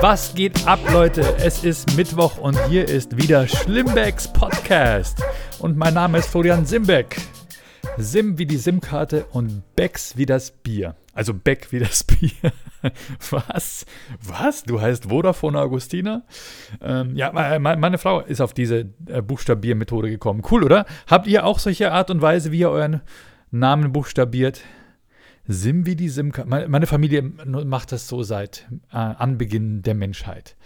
Was geht ab, Leute? Es ist Mittwoch und hier ist wieder Schlimmbecks Podcast. Und mein Name ist Florian Simbeck. Sim wie die SIM-Karte und Becks wie das Bier. Also Beck wie das Bier. Was? Was? Du heißt Vodafone Augustina? Ähm, ja, meine Frau ist auf diese äh, Buchstabiermethode gekommen. Cool, oder? Habt ihr auch solche Art und Weise, wie ihr euren Namen buchstabiert? Sim wie die SIM-Karte. Meine Familie macht das so seit äh, Anbeginn der Menschheit.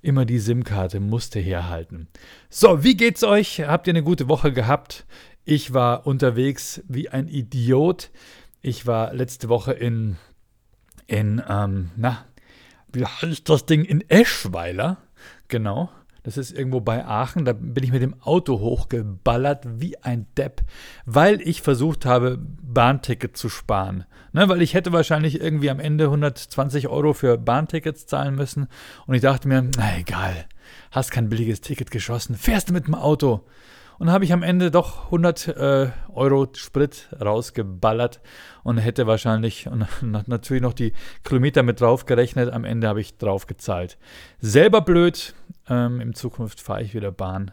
Immer die SIM-Karte musste herhalten. So, wie geht's euch? Habt ihr eine gute Woche gehabt? Ich war unterwegs wie ein Idiot. Ich war letzte Woche in, in ähm, na, wie heißt das Ding? In Eschweiler. Genau. Das ist irgendwo bei Aachen. Da bin ich mit dem Auto hochgeballert wie ein Depp, weil ich versucht habe, Bahnticket zu sparen. Ne, weil ich hätte wahrscheinlich irgendwie am Ende 120 Euro für Bahntickets zahlen müssen. Und ich dachte mir, na egal, hast kein billiges Ticket geschossen, fährst du mit dem Auto. Und habe ich am Ende doch 100 äh, Euro Sprit rausgeballert und hätte wahrscheinlich und natürlich noch die Kilometer mit drauf gerechnet. Am Ende habe ich drauf gezahlt. Selber blöd. Ähm, in Zukunft fahre ich wieder Bahn.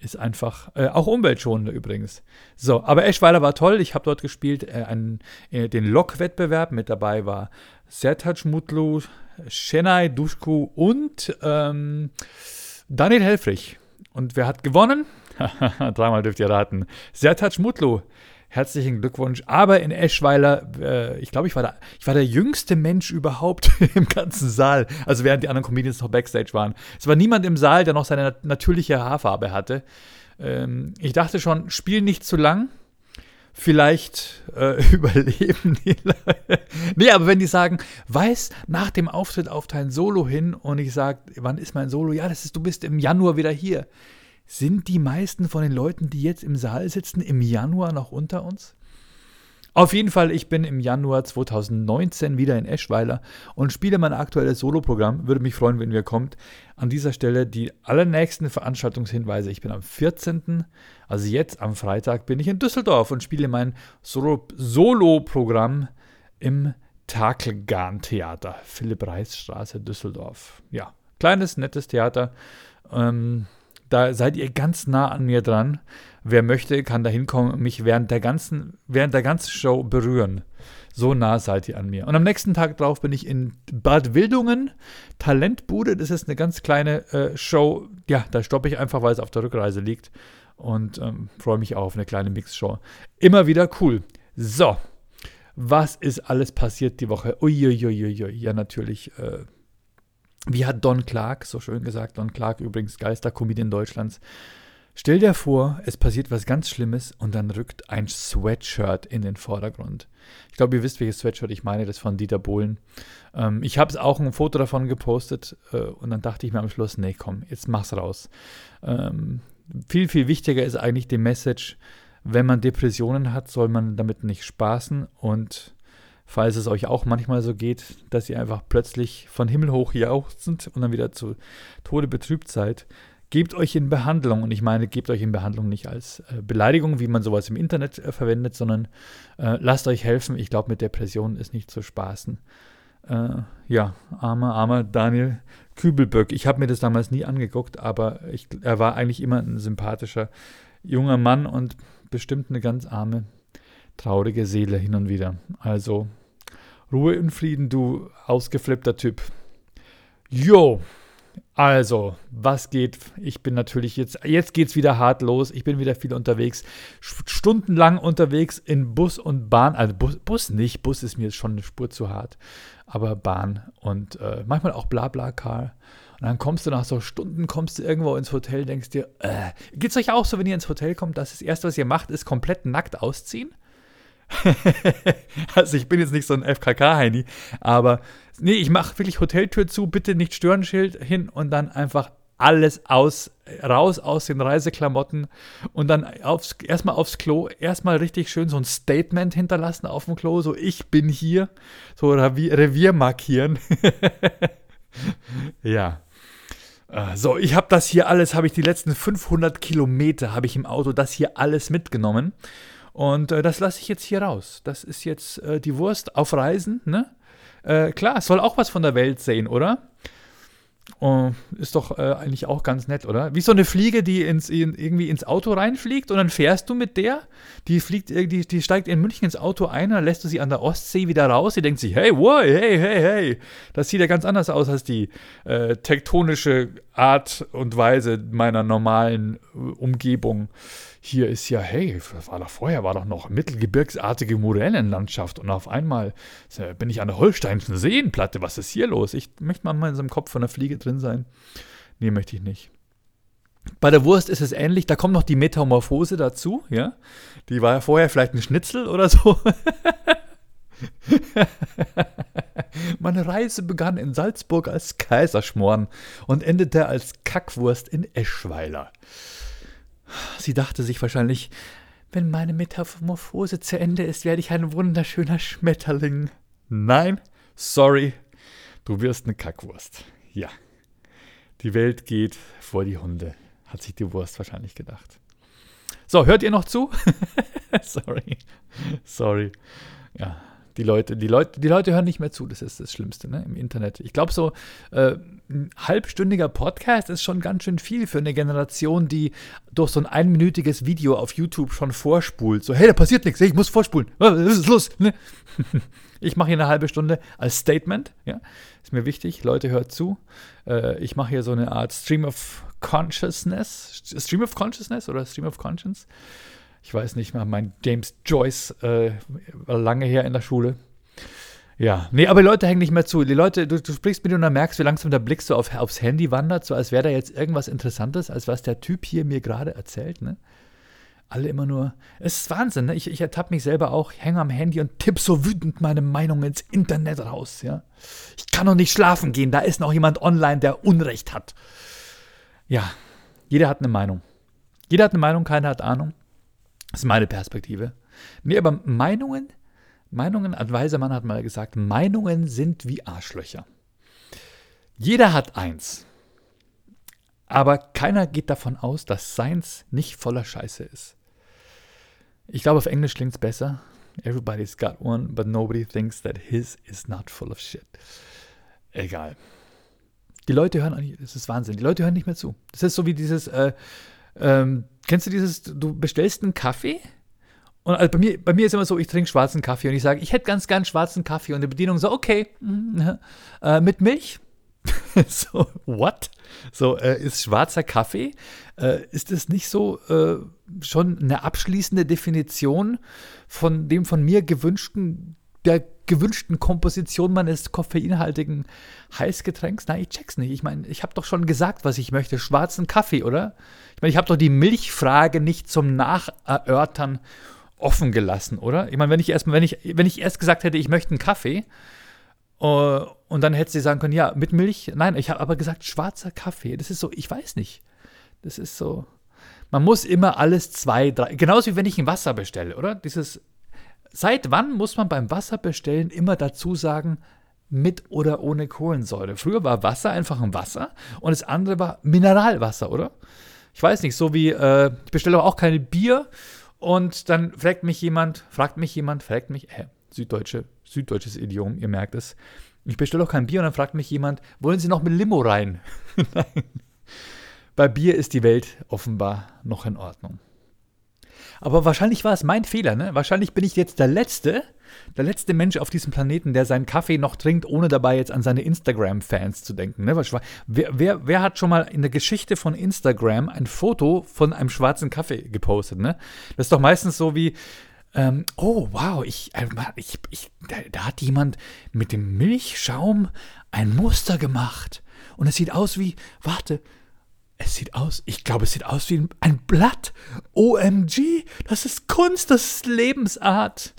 Ist einfach, äh, auch umweltschonender übrigens. So, aber Eschweiler war toll. Ich habe dort gespielt, äh, einen, äh, den Lok-Wettbewerb. Mit dabei war Sertac Mutlu, Shenai Duschku und ähm, Daniel Helfrich. Und wer hat gewonnen? Dreimal dürft ihr raten. Sertac Mutlu. Herzlichen Glückwunsch. Aber in Eschweiler, äh, ich glaube, ich, war der, ich war der jüngste Mensch überhaupt im ganzen Saal. Also während die anderen Comedians noch Backstage waren. Es war niemand im Saal, der noch seine natürliche Haarfarbe hatte. Ähm, ich dachte schon, spiel nicht zu lang. Vielleicht äh, überleben die Leute. nee, aber wenn die sagen, weiß nach dem Auftritt auf dein Solo hin und ich sage, wann ist mein Solo? Ja, das ist, du bist im Januar wieder hier. Sind die meisten von den Leuten, die jetzt im Saal sitzen, im Januar noch unter uns? Auf jeden Fall, ich bin im Januar 2019 wieder in Eschweiler und spiele mein aktuelles Soloprogramm. Würde mich freuen, wenn ihr kommt. An dieser Stelle die allernächsten Veranstaltungshinweise. Ich bin am 14., also jetzt am Freitag, bin ich in Düsseldorf und spiele mein Solo-Programm im Takelgarn-Theater. Philipp-Reis-Straße, Düsseldorf. Ja, kleines, nettes Theater. Ähm, da seid ihr ganz nah an mir dran. Wer möchte, kann da hinkommen und mich während der ganzen, während der ganzen Show berühren. So nah seid ihr an mir. Und am nächsten Tag drauf bin ich in Bad Wildungen, Talentbude. Das ist eine ganz kleine äh, Show. Ja, da stoppe ich einfach, weil es auf der Rückreise liegt. Und ähm, freue mich auch auf eine kleine Mixshow. Immer wieder cool. So, was ist alles passiert die Woche? Uiuiuiui. Ja, natürlich. Äh, wie hat Don Clark so schön gesagt, Don Clark übrigens Geistercomedian Deutschlands, stell dir vor, es passiert was ganz Schlimmes und dann rückt ein Sweatshirt in den Vordergrund. Ich glaube, ihr wisst, welches Sweatshirt ich meine, das von Dieter Bohlen. Ähm, ich habe auch ein Foto davon gepostet äh, und dann dachte ich mir am Schluss, nee, komm, jetzt mach's raus. Ähm, viel, viel wichtiger ist eigentlich die Message, wenn man Depressionen hat, soll man damit nicht spaßen und falls es euch auch manchmal so geht, dass ihr einfach plötzlich von Himmel hoch jauchzend und dann wieder zu Tode betrübt seid, gebt euch in Behandlung. Und ich meine, gebt euch in Behandlung nicht als äh, Beleidigung, wie man sowas im Internet äh, verwendet, sondern äh, lasst euch helfen. Ich glaube, mit Depressionen ist nicht zu spaßen. Äh, ja, armer, armer Daniel Kübelböck. Ich habe mir das damals nie angeguckt, aber ich, er war eigentlich immer ein sympathischer junger Mann und bestimmt eine ganz arme traurige Seele hin und wieder. Also Ruhe in Frieden, du ausgeflippter Typ. Jo, also, was geht? Ich bin natürlich jetzt, jetzt geht's wieder hart los. Ich bin wieder viel unterwegs. Stundenlang unterwegs in Bus und Bahn. Also Bus, Bus nicht, Bus ist mir schon eine Spur zu hart. Aber Bahn und äh, manchmal auch Blabla-Car. Und dann kommst du nach so Stunden, kommst du irgendwo ins Hotel, denkst dir, äh, geht's euch auch so, wenn ihr ins Hotel kommt, dass das erste, was ihr macht, ist komplett nackt ausziehen? also ich bin jetzt nicht so ein FKK-Heini, aber nee, ich mache wirklich Hoteltür zu, bitte nicht Störenschild hin und dann einfach alles aus, raus aus den Reiseklamotten und dann aufs, erstmal aufs Klo, erstmal richtig schön so ein Statement hinterlassen auf dem Klo, so ich bin hier, so Revier, Revier markieren. ja. Äh, so, ich habe das hier alles, habe ich die letzten 500 Kilometer, habe ich im Auto das hier alles mitgenommen. Und äh, das lasse ich jetzt hier raus. Das ist jetzt äh, die Wurst auf Reisen, ne? Äh, klar, soll auch was von der Welt sehen, oder? Oh, ist doch äh, eigentlich auch ganz nett, oder? Wie so eine Fliege, die ins, in, irgendwie ins Auto reinfliegt und dann fährst du mit der. Die fliegt, die, die steigt in München ins Auto ein, dann lässt du sie an der Ostsee wieder raus. Sie denkt sich, hey, wow, hey, hey, hey. Das sieht ja ganz anders aus als die äh, tektonische Art und Weise meiner normalen äh, Umgebung hier ist ja, hey, war doch vorher, war doch noch mittelgebirgsartige Morellenlandschaft und auf einmal bin ich an der Holsteinischen Seenplatte. Was ist hier los? Ich möchte mal in so einem Kopf von der Fliege drin sein. Nee, möchte ich nicht. Bei der Wurst ist es ähnlich, da kommt noch die Metamorphose dazu, ja. Die war ja vorher vielleicht ein Schnitzel oder so. Meine Reise begann in Salzburg als Kaiserschmoren und endete als Kackwurst in Eschweiler. Sie dachte sich wahrscheinlich, wenn meine Metamorphose zu Ende ist, werde ich ein wunderschöner Schmetterling. Nein, sorry, du wirst eine Kackwurst. Ja. Die Welt geht vor die Hunde, hat sich die Wurst wahrscheinlich gedacht. So, hört ihr noch zu? sorry. Sorry. Ja, die Leute, die Leute, die Leute hören nicht mehr zu, das ist das Schlimmste ne, im Internet. Ich glaube, so äh, ein halbstündiger Podcast ist schon ganz schön viel für eine Generation, die durch so ein einminütiges Video auf YouTube schon vorspult. So, hey, da passiert nichts, hey, ich muss vorspulen. Was ist los? Ne? Ich mache hier eine halbe Stunde als Statement. Ja? Ist mir wichtig, Leute, hört zu. Äh, ich mache hier so eine Art Stream of Consciousness. Stream of Consciousness oder Stream of Conscience ich weiß nicht mal, mein James Joyce äh, war lange her in der Schule. Ja, nee, aber die Leute hängen nicht mehr zu. Die Leute, du, du sprichst mit dir und dann merkst, wie langsam der Blick so auf, aufs Handy wandert, so als wäre da jetzt irgendwas Interessantes, als was der Typ hier mir gerade erzählt, ne? Alle immer nur, es ist Wahnsinn, ne? Ich, ich ertappe mich selber auch, hänge am Handy und tippe so wütend meine Meinung ins Internet raus, ja? Ich kann noch nicht schlafen gehen, da ist noch jemand online, der Unrecht hat. Ja, jeder hat eine Meinung. Jeder hat eine Meinung, keiner hat Ahnung. Das ist meine Perspektive. Nee, aber Meinungen, Meinungen, ein weiser Mann hat mal gesagt, Meinungen sind wie Arschlöcher. Jeder hat eins. Aber keiner geht davon aus, dass seins nicht voller Scheiße ist. Ich glaube, auf Englisch klingt es besser. Everybody's got one, but nobody thinks that his is not full of shit. Egal. Die Leute hören, das ist Wahnsinn, die Leute hören nicht mehr zu. Das ist so wie dieses, äh, ähm, kennst du dieses, du bestellst einen Kaffee? Und also bei, mir, bei mir ist immer so, ich trinke schwarzen Kaffee und ich sage, ich hätte ganz gern schwarzen Kaffee. Und die Bedienung so, okay, mm, äh, mit Milch? so, what? So, äh, ist schwarzer Kaffee? Äh, ist es nicht so äh, schon eine abschließende Definition von dem von mir gewünschten, der gewünschten Komposition meines koffeinhaltigen Heißgetränks? Nein, ich check's nicht. Ich meine, ich habe doch schon gesagt, was ich möchte. Schwarzen Kaffee, oder? Ich meine, ich habe doch die Milchfrage nicht zum Nacherörtern offen gelassen, oder? Ich meine, wenn ich erst, wenn ich, wenn ich erst gesagt hätte, ich möchte einen Kaffee, uh, und dann hätte sie sagen können, ja, mit Milch. Nein, ich habe aber gesagt, schwarzer Kaffee. Das ist so, ich weiß nicht. Das ist so. Man muss immer alles zwei, drei. Genauso wie wenn ich ein Wasser bestelle, oder? Dieses Seit wann muss man beim Wasserbestellen immer dazu sagen, mit oder ohne Kohlensäure? Früher war Wasser einfach ein Wasser und das andere war Mineralwasser, oder? Ich weiß nicht, so wie, äh, ich bestelle auch keine Bier und dann fragt mich jemand, fragt mich jemand, fragt mich, äh, süddeutsche, süddeutsches Idiom, ihr merkt es. Ich bestelle auch kein Bier und dann fragt mich jemand, wollen Sie noch mit Limo rein? Nein. Bei Bier ist die Welt offenbar noch in Ordnung. Aber wahrscheinlich war es mein Fehler, ne? Wahrscheinlich bin ich jetzt der Letzte, der letzte Mensch auf diesem Planeten, der seinen Kaffee noch trinkt, ohne dabei jetzt an seine Instagram-Fans zu denken. Ne? Wer, wer, wer, hat schon mal in der Geschichte von Instagram ein Foto von einem schwarzen Kaffee gepostet? Ne? Das ist doch meistens so wie, ähm, oh wow, ich, äh, ich, ich, da, da hat jemand mit dem Milchschaum ein Muster gemacht. Und es sieht aus wie, warte, es sieht aus, ich glaube, es sieht aus wie ein Blatt. OMG, das ist Kunst, das ist Lebensart.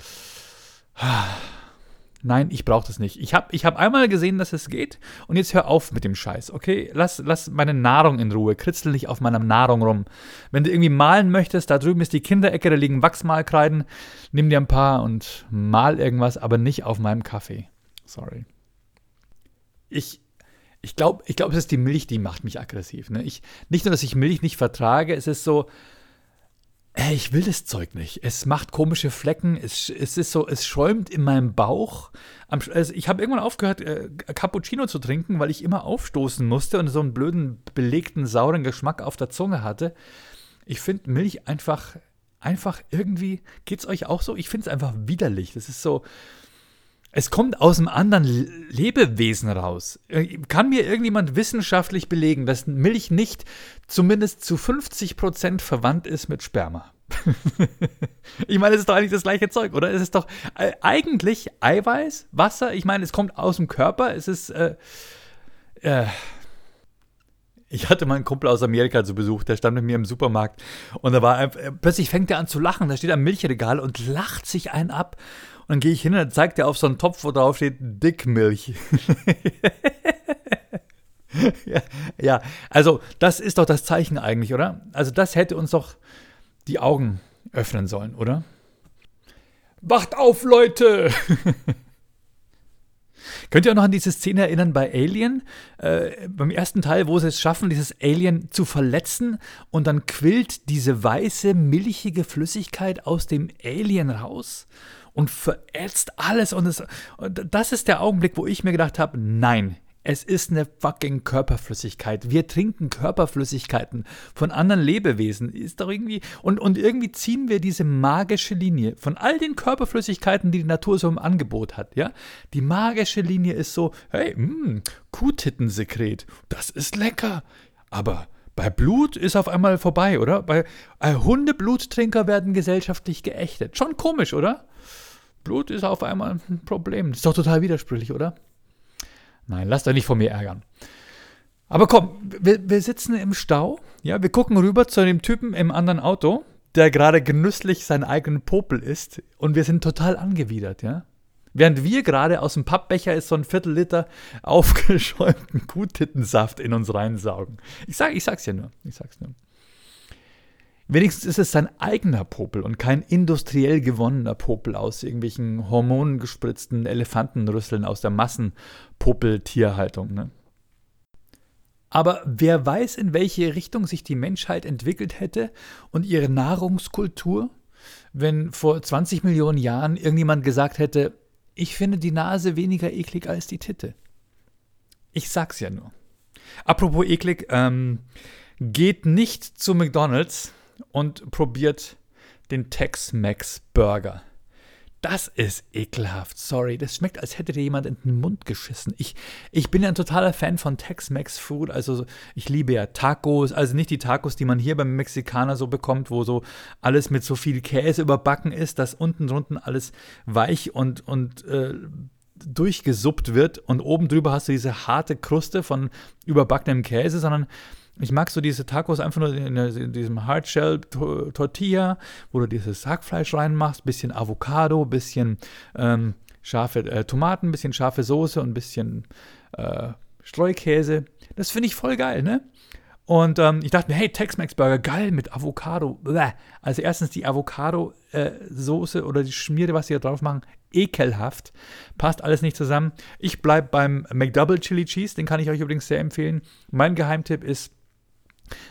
Nein, ich brauche das nicht. Ich habe ich hab einmal gesehen, dass es geht und jetzt hör auf mit dem Scheiß, okay? Lass, lass meine Nahrung in Ruhe. Kritzel nicht auf meiner Nahrung rum. Wenn du irgendwie malen möchtest, da drüben ist die Kinderecke, da liegen Wachsmalkreiden. Nimm dir ein paar und mal irgendwas, aber nicht auf meinem Kaffee. Sorry. Ich, ich glaube, ich glaub, es ist die Milch, die macht mich aggressiv. Ne? Ich, nicht nur, dass ich Milch nicht vertrage, es ist so, Ey, ich will das Zeug nicht. Es macht komische Flecken. Es, es ist so, es schäumt in meinem Bauch. Also ich habe irgendwann aufgehört, äh, Cappuccino zu trinken, weil ich immer aufstoßen musste und so einen blöden, belegten, sauren Geschmack auf der Zunge hatte. Ich finde Milch einfach, einfach irgendwie, es euch auch so? Ich finde es einfach widerlich. Das ist so, es kommt aus einem anderen Lebewesen raus. Äh, kann mir irgendjemand wissenschaftlich belegen, dass Milch nicht zumindest zu 50 Prozent verwandt ist mit Sperma? ich meine, es ist doch eigentlich das gleiche Zeug, oder? Es ist doch äh, eigentlich Eiweiß, Wasser. Ich meine, es kommt aus dem Körper. Es ist. Äh, äh, ich hatte mal einen Kumpel aus Amerika zu Besuch, der stand mit mir im Supermarkt und da war äh, plötzlich fängt er an zu lachen. Da steht am Milchregal und lacht sich einen ab. Dann gehe ich hin und dann zeigt er auf so einen Topf, wo drauf steht Dickmilch. ja, ja, also das ist doch das Zeichen eigentlich, oder? Also das hätte uns doch die Augen öffnen sollen, oder? Wacht auf, Leute! Könnt ihr auch noch an diese Szene erinnern bei Alien? Äh, beim ersten Teil, wo sie es schaffen, dieses Alien zu verletzen und dann quillt diese weiße, milchige Flüssigkeit aus dem Alien raus und verätzt alles. Und, es, und das ist der Augenblick, wo ich mir gedacht habe, nein, es ist eine fucking Körperflüssigkeit. Wir trinken Körperflüssigkeiten von anderen Lebewesen. Ist doch irgendwie. Und, und irgendwie ziehen wir diese magische Linie von all den Körperflüssigkeiten, die die Natur so im Angebot hat. Ja? Die magische Linie ist so: hey, mh, hm, Kuhtittensekret, das ist lecker. Aber bei Blut ist auf einmal vorbei, oder? Bei äh, Hundebluttrinker werden gesellschaftlich geächtet. Schon komisch, oder? Blut ist auf einmal ein Problem. Das ist doch total widersprüchlich, oder? Nein, lasst euch nicht von mir ärgern. Aber komm, wir, wir sitzen im Stau, ja, wir gucken rüber zu dem Typen im anderen Auto, der gerade genüsslich seinen eigenen Popel isst und wir sind total angewidert, ja. Während wir gerade aus dem Pappbecher ist so ein Viertel Liter aufgeschäumten Kuhtittensaft in uns reinsaugen. Ich, sag, ich sag's ja nur. Ich sag's nur. Wenigstens ist es sein eigener Popel und kein industriell gewonnener Popel aus irgendwelchen hormongespritzten Elefantenrüsseln aus der Massenpopeltierhaltung. Ne? Aber wer weiß, in welche Richtung sich die Menschheit entwickelt hätte und ihre Nahrungskultur, wenn vor 20 Millionen Jahren irgendjemand gesagt hätte, ich finde die Nase weniger eklig als die Titte. Ich sag's ja nur. Apropos eklig, ähm, geht nicht zu McDonald's und probiert den Tex-Mex Burger. Das ist ekelhaft, sorry. Das schmeckt, als hätte dir jemand in den Mund geschissen. Ich, ich bin ja ein totaler Fan von Tex-Mex Food. Also ich liebe ja Tacos, also nicht die Tacos, die man hier beim Mexikaner so bekommt, wo so alles mit so viel Käse überbacken ist, dass unten drunter alles weich und, und äh, durchgesuppt wird und oben drüber hast du diese harte Kruste von überbackenem Käse, sondern ich mag so diese Tacos einfach nur in, in diesem Hardshell Tortilla, wo du dieses Hackfleisch reinmachst, bisschen Avocado, bisschen ähm, scharfe äh, Tomaten, bisschen scharfe Soße und bisschen äh, Streukäse. Das finde ich voll geil, ne? Und ähm, ich dachte mir, hey, Tex-Mex Burger, geil mit Avocado. Bäh. Also erstens die Avocado-Soße äh, oder die Schmiere, was sie da drauf machen, ekelhaft. Passt alles nicht zusammen. Ich bleibe beim McDouble Chili Cheese, den kann ich euch übrigens sehr empfehlen. Mein Geheimtipp ist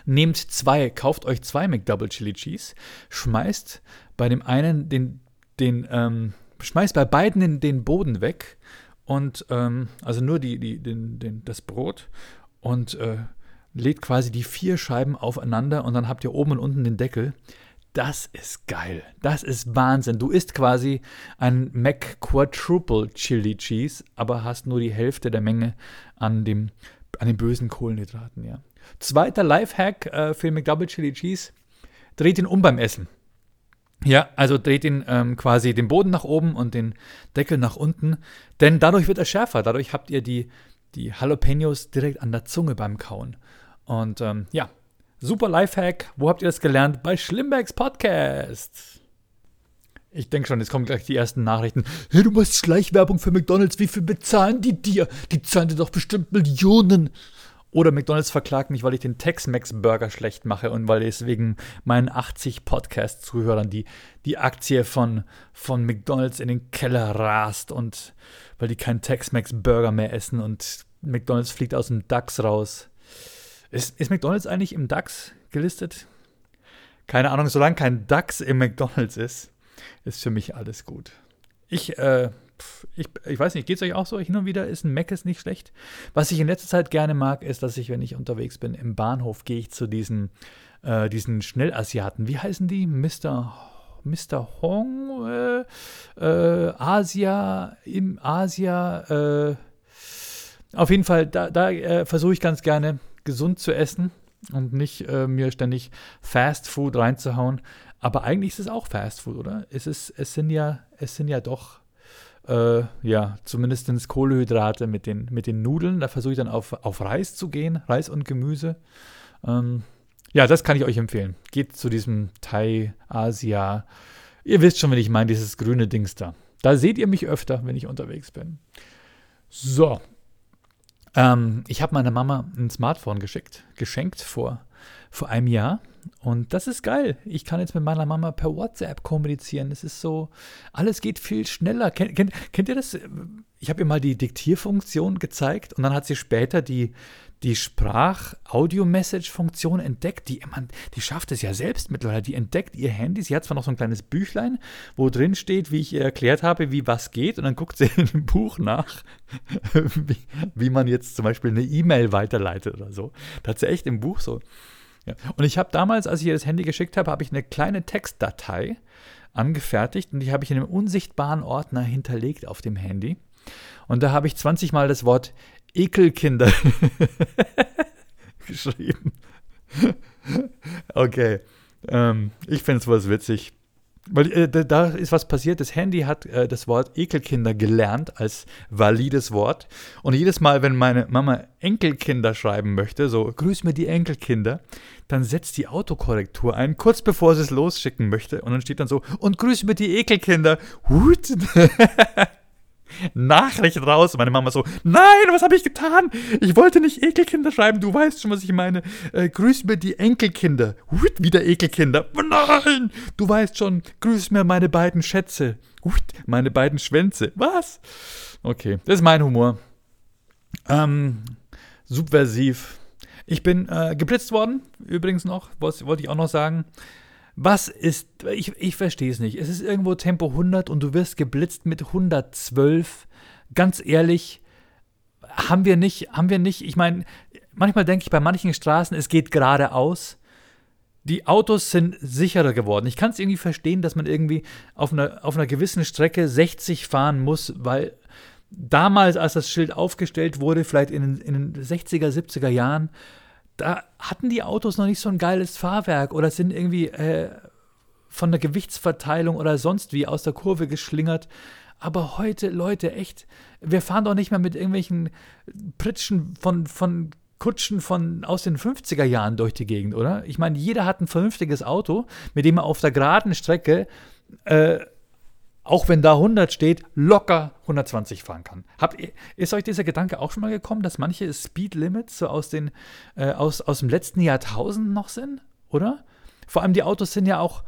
Nehmt zwei, kauft euch zwei McDouble Chili Cheese, schmeißt bei dem einen den, den ähm, schmeißt bei beiden den, den Boden weg und ähm, also nur die, die, den, den, das Brot und äh, lädt quasi die vier Scheiben aufeinander und dann habt ihr oben und unten den Deckel. Das ist geil. Das ist Wahnsinn. Du isst quasi ein Mac Quadruple Chili Cheese, aber hast nur die Hälfte der Menge an dem an den bösen Kohlenhydraten, ja. Zweiter Lifehack äh, für McDouble Chili Cheese: dreht ihn um beim Essen. Ja, also dreht ihn ähm, quasi den Boden nach oben und den Deckel nach unten, denn dadurch wird er schärfer. Dadurch habt ihr die, die Jalapenos direkt an der Zunge beim Kauen. Und ähm, ja, super Lifehack. Wo habt ihr das gelernt? Bei Schlimmbecks Podcast. Ich denke schon, jetzt kommen gleich die ersten Nachrichten. Hey, du machst Schleichwerbung für McDonalds. Wie viel bezahlen die dir? Die zahlen dir doch bestimmt Millionen. Oder McDonalds verklagt mich, weil ich den Tex-Mex-Burger schlecht mache und weil deswegen meinen 80 Podcast-Zuhörern die, die Aktie von, von McDonalds in den Keller rast und weil die keinen Tex-Mex-Burger mehr essen und McDonalds fliegt aus dem DAX raus. Ist, ist McDonalds eigentlich im DAX gelistet? keine Ahnung, solange kein DAX im McDonalds ist, ist für mich alles gut. Ich, äh, ich, ich weiß nicht, geht es euch auch so? Hin und wieder ist ein Mac ist nicht schlecht. Was ich in letzter Zeit gerne mag, ist, dass ich, wenn ich unterwegs bin, im Bahnhof gehe ich zu diesen, äh, diesen Schnellasiaten. Wie heißen die? Mr. Mr. Hong, äh, äh, Asia, im Asia, äh, auf jeden Fall, da, da äh, versuche ich ganz gerne gesund zu essen und nicht äh, mir ständig Fast Food reinzuhauen. Aber eigentlich ist es auch Fast Food, oder? Es, ist, es, sind, ja, es sind ja doch, äh, ja, zumindest Kohlehydrate mit den, mit den Nudeln. Da versuche ich dann auf, auf Reis zu gehen, Reis und Gemüse. Ähm, ja, das kann ich euch empfehlen. Geht zu diesem Thai, Asia. Ihr wisst schon, wenn ich meine, dieses grüne Dings da. Da seht ihr mich öfter, wenn ich unterwegs bin. So. Ähm, ich habe meiner Mama ein Smartphone geschickt, geschenkt vor, vor einem Jahr. Und das ist geil. Ich kann jetzt mit meiner Mama per WhatsApp kommunizieren. Es ist so, alles geht viel schneller. Kennt, kennt, kennt ihr das? Ich habe ihr mal die Diktierfunktion gezeigt und dann hat sie später die, die Sprach-Audio-Message-Funktion entdeckt. Die, man, die schafft es ja selbst mittlerweile. Die entdeckt ihr Handy. Sie hat zwar noch so ein kleines Büchlein, wo drin steht, wie ich ihr erklärt habe, wie was geht. Und dann guckt sie in dem Buch nach, wie, wie man jetzt zum Beispiel eine E-Mail weiterleitet oder so. Da hat sie echt im Buch so. Ja. Und ich habe damals, als ich ihr das Handy geschickt habe, habe ich eine kleine Textdatei angefertigt und die habe ich in einem unsichtbaren Ordner hinterlegt auf dem Handy. Und da habe ich 20 Mal das Wort Ekelkinder geschrieben. okay. Ähm, ich finde es was witzig. Weil äh, da ist was passiert. Das Handy hat äh, das Wort Ekelkinder gelernt als valides Wort. Und jedes Mal, wenn meine Mama Enkelkinder schreiben möchte, so grüß mir die Enkelkinder, dann setzt die Autokorrektur ein, kurz bevor sie es losschicken möchte. Und dann steht dann so, und grüß mir die Ekelkinder. Hut. Nachricht raus. Meine Mama so, nein, was habe ich getan? Ich wollte nicht Ekelkinder schreiben, du weißt schon, was ich meine. Äh, grüß mir die Enkelkinder. Hut, wieder Ekelkinder. Nein, du weißt schon, grüß mir meine beiden Schätze. Hut, meine beiden Schwänze. Was? Okay, das ist mein Humor. Ähm, subversiv. Ich bin äh, geblitzt worden, übrigens noch, wollte ich auch noch sagen. Was ist, ich, ich verstehe es nicht. Es ist irgendwo Tempo 100 und du wirst geblitzt mit 112. Ganz ehrlich, haben wir nicht, haben wir nicht, ich meine, manchmal denke ich bei manchen Straßen, es geht geradeaus. Die Autos sind sicherer geworden. Ich kann es irgendwie verstehen, dass man irgendwie auf einer, auf einer gewissen Strecke 60 fahren muss, weil damals, als das Schild aufgestellt wurde, vielleicht in in den 60er, 70er Jahren, da hatten die Autos noch nicht so ein geiles Fahrwerk oder sind irgendwie äh, von der Gewichtsverteilung oder sonst wie aus der Kurve geschlingert. Aber heute, Leute, echt, wir fahren doch nicht mehr mit irgendwelchen Pritschen von, von Kutschen von aus den 50er Jahren durch die Gegend, oder? Ich meine, jeder hat ein vernünftiges Auto, mit dem er auf der geraden Strecke äh, auch wenn da 100 steht, locker 120 fahren kann. Habt ist euch dieser Gedanke auch schon mal gekommen, dass manche Speed Limits so aus, den, äh, aus, aus dem letzten Jahrtausend noch sind, oder? Vor allem die Autos sind ja auch,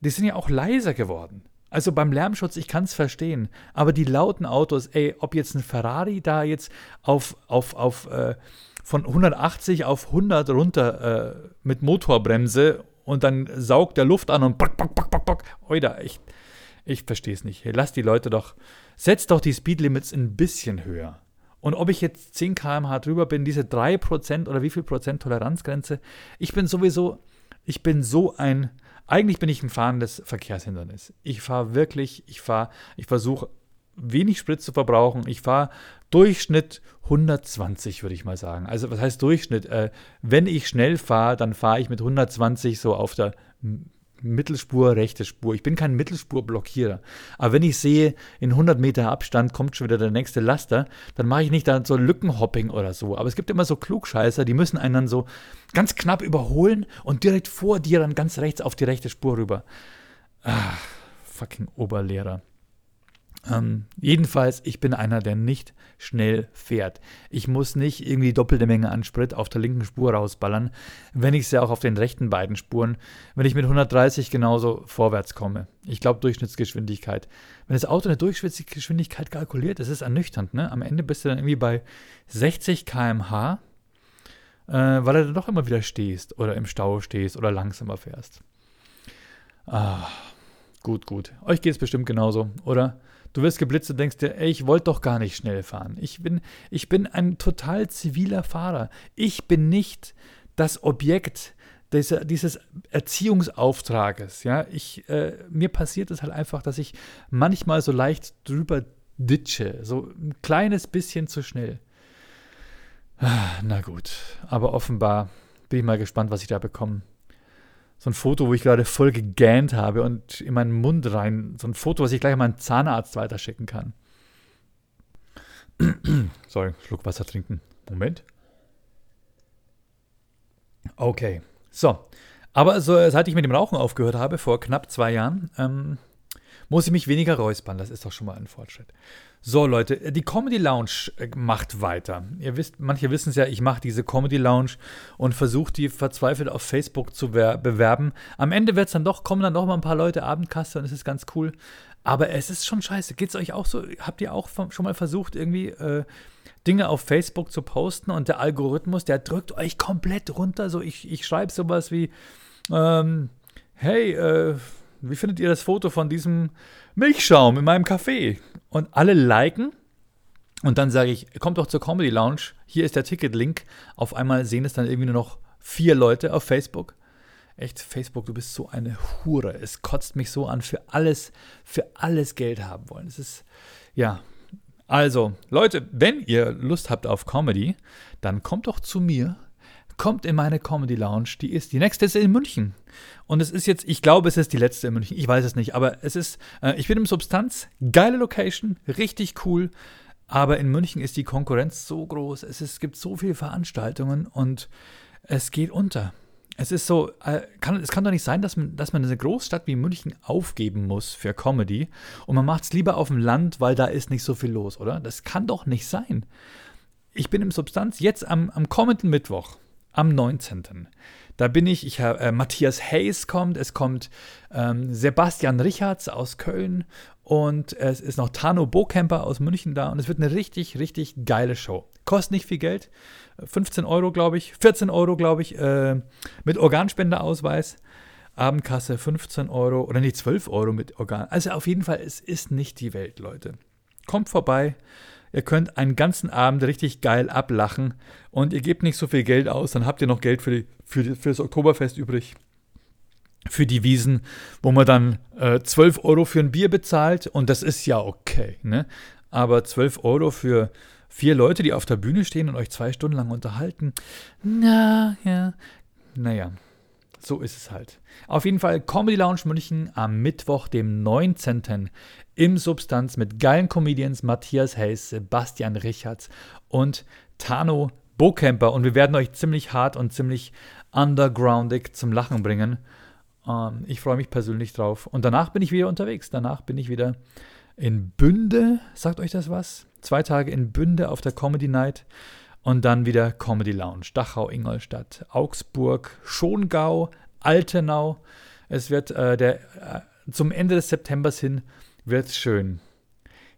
die sind ja auch leiser geworden. Also beim Lärmschutz, ich kann es verstehen, aber die lauten Autos, ey, ob jetzt ein Ferrari da jetzt auf, auf, auf äh, von 180 auf 100 runter äh, mit Motorbremse und dann saugt der Luft an und bock, bock, bock, bock, bock. Oida, echt, ich verstehe es nicht. Lass die Leute doch, setzt doch die Speedlimits ein bisschen höher. Und ob ich jetzt 10 km/h drüber bin, diese 3% oder wie viel Prozent Toleranzgrenze, ich bin sowieso, ich bin so ein, eigentlich bin ich ein fahrendes Verkehrshindernis. Ich fahre wirklich, ich fahre, ich versuche wenig Sprit zu verbrauchen. Ich fahre Durchschnitt 120, würde ich mal sagen. Also was heißt Durchschnitt? Äh, wenn ich schnell fahre, dann fahre ich mit 120 so auf der Mittelspur, rechte Spur. Ich bin kein Mittelspurblockierer. Aber wenn ich sehe, in 100 Meter Abstand kommt schon wieder der nächste Laster, dann mache ich nicht dann so Lückenhopping oder so. Aber es gibt immer so Klugscheißer, die müssen einen dann so ganz knapp überholen und direkt vor dir dann ganz rechts auf die rechte Spur rüber. Ach, fucking Oberlehrer. Ähm, jedenfalls, ich bin einer, der nicht schnell fährt. Ich muss nicht irgendwie doppelte Menge an Sprit auf der linken Spur rausballern, wenn ich es ja auch auf den rechten beiden Spuren, wenn ich mit 130 genauso vorwärts komme. Ich glaube Durchschnittsgeschwindigkeit. Wenn das Auto eine Durchschnittsgeschwindigkeit kalkuliert, das ist ernüchternd. Ne? Am Ende bist du dann irgendwie bei 60 km/h, äh, weil du dann doch immer wieder stehst oder im Stau stehst oder langsamer fährst. Ah, gut, gut. Euch geht es bestimmt genauso, oder? Du wirst geblitzt und denkst dir, ey, ich wollte doch gar nicht schnell fahren. Ich bin, ich bin ein total ziviler Fahrer. Ich bin nicht das Objekt dieser, dieses Erziehungsauftrages. Ja, ich, äh, mir passiert es halt einfach, dass ich manchmal so leicht drüber ditsche, so ein kleines bisschen zu schnell. Ah, na gut, aber offenbar bin ich mal gespannt, was ich da bekomme. So ein Foto, wo ich gerade voll gegähnt habe und in meinen Mund rein. So ein Foto, was ich gleich an meinen Zahnarzt weiterschicken kann. Sorry, Schluck Wasser trinken. Moment. Okay, so. Aber so, seit ich mit dem Rauchen aufgehört habe, vor knapp zwei Jahren, ähm, muss ich mich weniger räuspern. Das ist doch schon mal ein Fortschritt. So, Leute, die Comedy Lounge äh, macht weiter. Ihr wisst, manche wissen es ja, ich mache diese Comedy Lounge und versuche die verzweifelt auf Facebook zu bewerben. Am Ende wird's dann doch, kommen dann doch mal ein paar Leute Abendkasse und es ist ganz cool. Aber es ist schon scheiße. Geht es euch auch so? Habt ihr auch schon mal versucht, irgendwie äh, Dinge auf Facebook zu posten und der Algorithmus, der drückt euch komplett runter? So, ich, ich schreibe sowas wie, ähm, hey, äh, wie findet ihr das Foto von diesem Milchschaum in meinem Café? Und alle liken. Und dann sage ich, kommt doch zur Comedy Lounge. Hier ist der Ticket-Link. Auf einmal sehen es dann irgendwie nur noch vier Leute auf Facebook. Echt, Facebook, du bist so eine Hure. Es kotzt mich so an, für alles, für alles Geld haben wollen. Es ist, ja. Also, Leute, wenn ihr Lust habt auf Comedy, dann kommt doch zu mir kommt in meine Comedy Lounge. Die ist die nächste ist in München. Und es ist jetzt, ich glaube, es ist die letzte in München. Ich weiß es nicht, aber es ist, äh, ich bin im Substanz, geile Location, richtig cool. Aber in München ist die Konkurrenz so groß. Es, ist, es gibt so viele Veranstaltungen und es geht unter. Es ist so, äh, kann, es kann doch nicht sein, dass man, dass man eine Großstadt wie München aufgeben muss für Comedy und man macht es lieber auf dem Land, weil da ist nicht so viel los, oder? Das kann doch nicht sein. Ich bin im Substanz jetzt am, am kommenden Mittwoch am 19. Da bin ich, ich habe äh, Matthias Hayes kommt, es kommt ähm, Sebastian Richards aus Köln und es ist noch Tano Bokemper aus München da und es wird eine richtig, richtig geile Show. Kostet nicht viel Geld, 15 Euro glaube ich, 14 Euro glaube ich, äh, mit Organspendeausweis. Abendkasse 15 Euro oder nicht 12 Euro mit Organ. Also auf jeden Fall, es ist nicht die Welt, Leute. Kommt vorbei, Ihr könnt einen ganzen Abend richtig geil ablachen und ihr gebt nicht so viel Geld aus, dann habt ihr noch Geld für, die, für, die, für das Oktoberfest übrig. Für die Wiesen, wo man dann äh, 12 Euro für ein Bier bezahlt und das ist ja okay. Ne? Aber 12 Euro für vier Leute, die auf der Bühne stehen und euch zwei Stunden lang unterhalten, na ja, naja, so ist es halt. Auf jeden Fall Comedy Lounge München am Mittwoch, dem 19. im Substanz mit geilen Comedians Matthias Hayes, Sebastian Richards und Tano Bokemper. Und wir werden euch ziemlich hart und ziemlich undergroundig zum Lachen bringen. Ähm, ich freue mich persönlich drauf. Und danach bin ich wieder unterwegs. Danach bin ich wieder in Bünde. Sagt euch das was? Zwei Tage in Bünde auf der Comedy Night. Und dann wieder Comedy Lounge. Dachau, Ingolstadt, Augsburg, Schongau, Altenau. Es wird äh, der, äh, zum Ende des Septembers hin wird schön.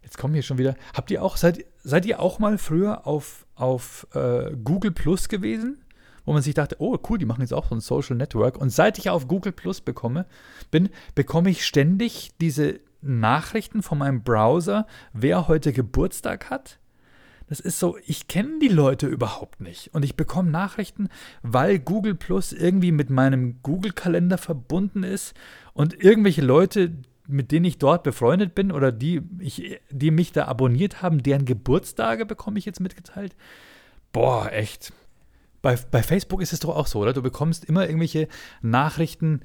Jetzt kommen hier schon wieder. Habt ihr auch, seid, seid ihr auch mal früher auf, auf äh, Google Plus gewesen? Wo man sich dachte, oh cool, die machen jetzt auch so ein Social Network. Und seit ich auf Google Plus bekomme, bin, bekomme ich ständig diese Nachrichten von meinem Browser, wer heute Geburtstag hat das ist so, ich kenne die Leute überhaupt nicht. Und ich bekomme Nachrichten, weil Google Plus irgendwie mit meinem Google-Kalender verbunden ist und irgendwelche Leute, mit denen ich dort befreundet bin oder die, ich, die mich da abonniert haben, deren Geburtstage bekomme ich jetzt mitgeteilt. Boah, echt. Bei, bei Facebook ist es doch auch so, oder? Du bekommst immer irgendwelche Nachrichten,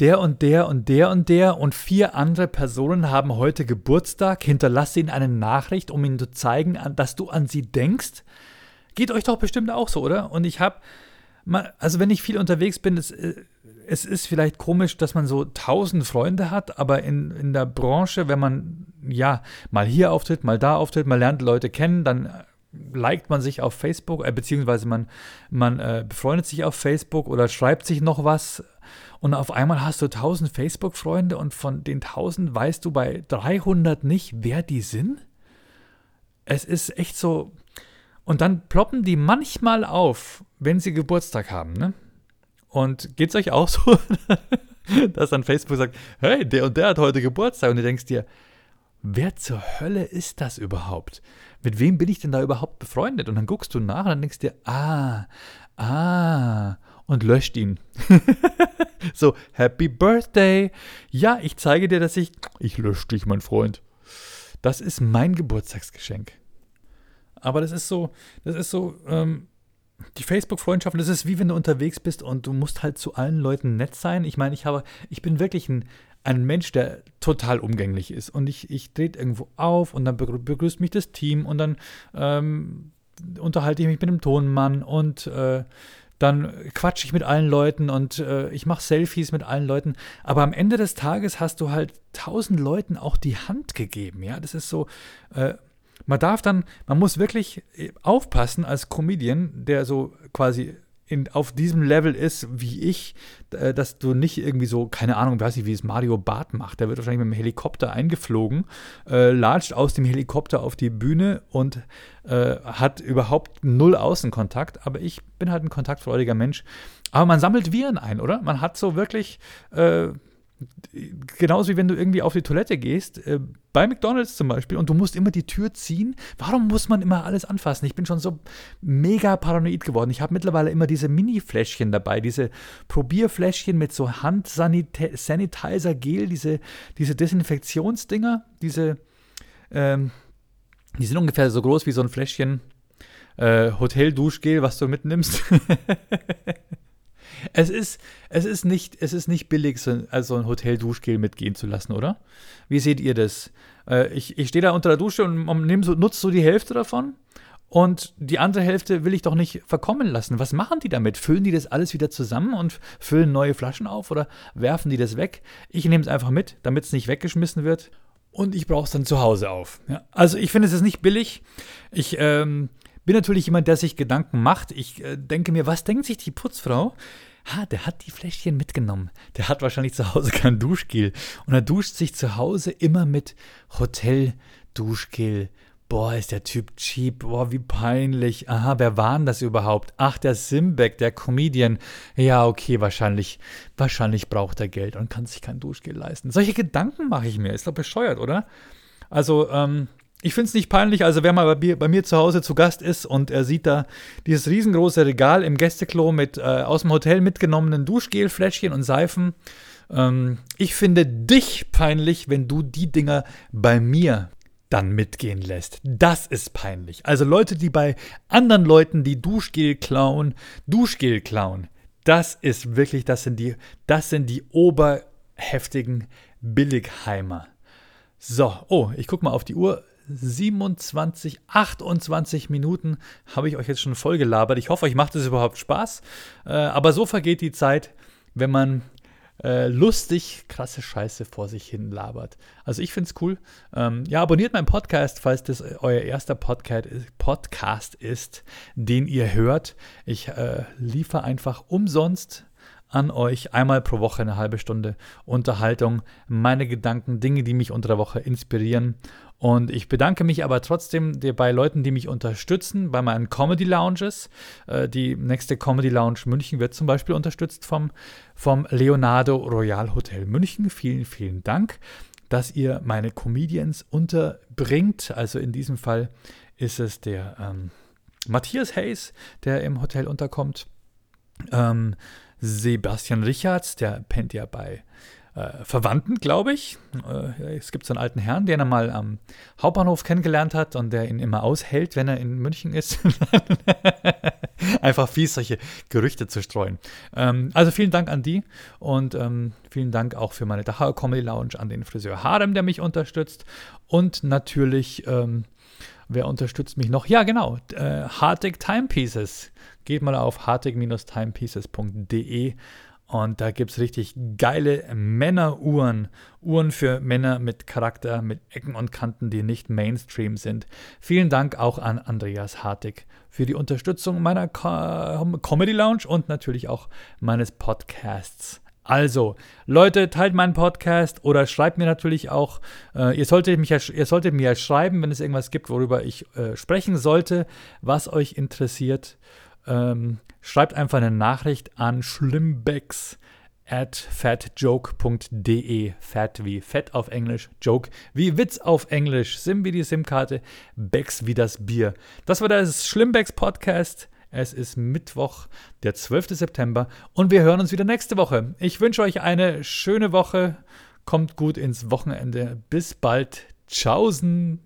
der und der und der und der und vier andere Personen haben heute Geburtstag, hinterlasse ihnen eine Nachricht, um ihnen zu zeigen, dass du an sie denkst. Geht euch doch bestimmt auch so, oder? Und ich habe, also wenn ich viel unterwegs bin, es, äh, es ist vielleicht komisch, dass man so tausend Freunde hat, aber in, in der Branche, wenn man ja mal hier auftritt, mal da auftritt, man lernt Leute kennen, dann äh, liked man sich auf Facebook, äh, beziehungsweise man, man äh, befreundet sich auf Facebook oder schreibt sich noch was und auf einmal hast du 1000 Facebook-Freunde und von den 1000 weißt du bei 300 nicht, wer die sind? Es ist echt so. Und dann ploppen die manchmal auf, wenn sie Geburtstag haben, ne? Und geht's euch auch so? dass dann Facebook sagt, hey, der und der hat heute Geburtstag und du denkst dir, wer zur Hölle ist das überhaupt? Mit wem bin ich denn da überhaupt befreundet? Und dann guckst du nach und dann denkst dir, ah, ah, und löscht ihn. so, Happy Birthday. Ja, ich zeige dir, dass ich, ich lösche dich, mein Freund. Das ist mein Geburtstagsgeschenk. Aber das ist so, das ist so, ähm, die Facebook-Freundschaften, das ist wie wenn du unterwegs bist und du musst halt zu allen Leuten nett sein. Ich meine, ich habe, ich bin wirklich ein, ein Mensch, der total umgänglich ist. Und ich, ich trete irgendwo auf und dann begrüßt mich das Team und dann ähm, unterhalte ich mich mit dem Tonmann und äh, dann quatsche ich mit allen Leuten und äh, ich mache Selfies mit allen Leuten. Aber am Ende des Tages hast du halt tausend Leuten auch die Hand gegeben. Ja, das ist so. Äh, man darf dann, man muss wirklich äh, aufpassen als Comedian, der so quasi in, auf diesem Level ist wie ich, äh, dass du nicht irgendwie so, keine Ahnung, weiß ich, wie es Mario Barth macht. Der wird wahrscheinlich mit dem Helikopter eingeflogen, äh, latscht aus dem Helikopter auf die Bühne und äh, hat überhaupt null Außenkontakt. Aber ich bin halt ein kontaktfreudiger Mensch. Aber man sammelt Viren ein, oder? Man hat so wirklich äh, genauso wie wenn du irgendwie auf die Toilette gehst, äh, bei McDonalds zum Beispiel, und du musst immer die Tür ziehen. Warum muss man immer alles anfassen? Ich bin schon so mega paranoid geworden. Ich habe mittlerweile immer diese Mini-Fläschchen dabei, diese Probierfläschchen mit so Hand-Sanitizer-Gel, diese, diese Desinfektionsdinger, diese, ähm, die sind ungefähr so groß wie so ein Fläschchen äh, Hotel-Duschgel, was du mitnimmst. Es ist, es ist nicht, es ist nicht billig, so, also ein Hotel-Duschgel mitgehen zu lassen, oder? Wie seht ihr das? Äh, ich ich stehe da unter der Dusche und so, nutze so die Hälfte davon und die andere Hälfte will ich doch nicht verkommen lassen. Was machen die damit? Füllen die das alles wieder zusammen und füllen neue Flaschen auf oder werfen die das weg? Ich nehme es einfach mit, damit es nicht weggeschmissen wird. Und ich brauche es dann zu Hause auf. Ja, also ich finde es ist nicht billig. Ich ähm, bin natürlich jemand, der sich Gedanken macht. Ich äh, denke mir, was denkt sich die Putzfrau? Ha, der hat die Fläschchen mitgenommen. Der hat wahrscheinlich zu Hause kein Duschgel. Und er duscht sich zu Hause immer mit Hotel-Duschgel. Boah, ist der Typ cheap. Boah, wie peinlich. Aha, wer war denn das überhaupt? Ach, der Simbeck, der Comedian. Ja, okay, wahrscheinlich, wahrscheinlich braucht er Geld und kann sich kein Duschgel leisten. Solche Gedanken mache ich mir. Ist doch bescheuert, oder? Also, ähm, ich finde es nicht peinlich, also wer mal bei, bei, mir zu Hause zu Gast ist und er sieht da dieses riesengroße Regal im Gästeklo mit äh, aus dem Hotel mitgenommenen Duschgelfläschchen und Seifen. Ähm, ich finde dich peinlich, wenn du die Dinger bei mir dann mitgehen lässt. Das ist peinlich. Also Leute, die bei anderen Leuten die Duschgel klauen, Duschgel klauen. Das ist wirklich, das sind die, das sind die oberheftigen Billigheimer. So, oh, ich gucke mal auf die Uhr. 27, 28 Minuten habe ich euch jetzt schon voll gelabert. Ich hoffe, euch macht es überhaupt Spaß. Äh, aber so vergeht die Zeit, wenn man äh, lustig krasse Scheiße vor sich hin labert. Also ich finde es cool. Ähm, ja, abonniert meinen Podcast, falls das euer erster Podcast ist, den ihr hört. Ich äh, liefere einfach umsonst an euch einmal pro Woche eine halbe Stunde Unterhaltung, meine Gedanken, Dinge, die mich unter der Woche inspirieren. Und ich bedanke mich aber trotzdem bei Leuten, die mich unterstützen, bei meinen Comedy Lounges. Äh, die nächste Comedy Lounge München wird zum Beispiel unterstützt vom, vom Leonardo Royal Hotel München. Vielen, vielen Dank, dass ihr meine Comedians unterbringt. Also in diesem Fall ist es der ähm, Matthias Hayes, der im Hotel unterkommt. Ähm, Sebastian Richards, der pennt ja bei äh, Verwandten, glaube ich. Äh, es gibt so einen alten Herrn, den er mal am Hauptbahnhof kennengelernt hat und der ihn immer aushält, wenn er in München ist. Einfach fies, solche Gerüchte zu streuen. Ähm, also vielen Dank an die und ähm, vielen Dank auch für meine Dachauer Comedy Lounge an den Friseur Harem, der mich unterstützt. Und natürlich, ähm, wer unterstützt mich noch? Ja, genau, äh, Hartig Timepieces. Geht mal auf hartig-timepieces.de und da gibt es richtig geile Männeruhren. Uhren für Männer mit Charakter, mit Ecken und Kanten, die nicht Mainstream sind. Vielen Dank auch an Andreas Hartig für die Unterstützung meiner Co Comedy Lounge und natürlich auch meines Podcasts. Also, Leute, teilt meinen Podcast oder schreibt mir natürlich auch. Äh, ihr, solltet mich ihr solltet mir schreiben, wenn es irgendwas gibt, worüber ich äh, sprechen sollte, was euch interessiert. Ähm, schreibt einfach eine Nachricht an schlimmbecks at fatjoke.de. Fat wie Fett auf Englisch, Joke wie Witz auf Englisch, Sim wie die SIM-Karte, Becks wie das Bier. Das war das Schlimmbecks Podcast. Es ist Mittwoch, der 12. September und wir hören uns wieder nächste Woche. Ich wünsche euch eine schöne Woche. Kommt gut ins Wochenende. Bis bald. Tschaußen.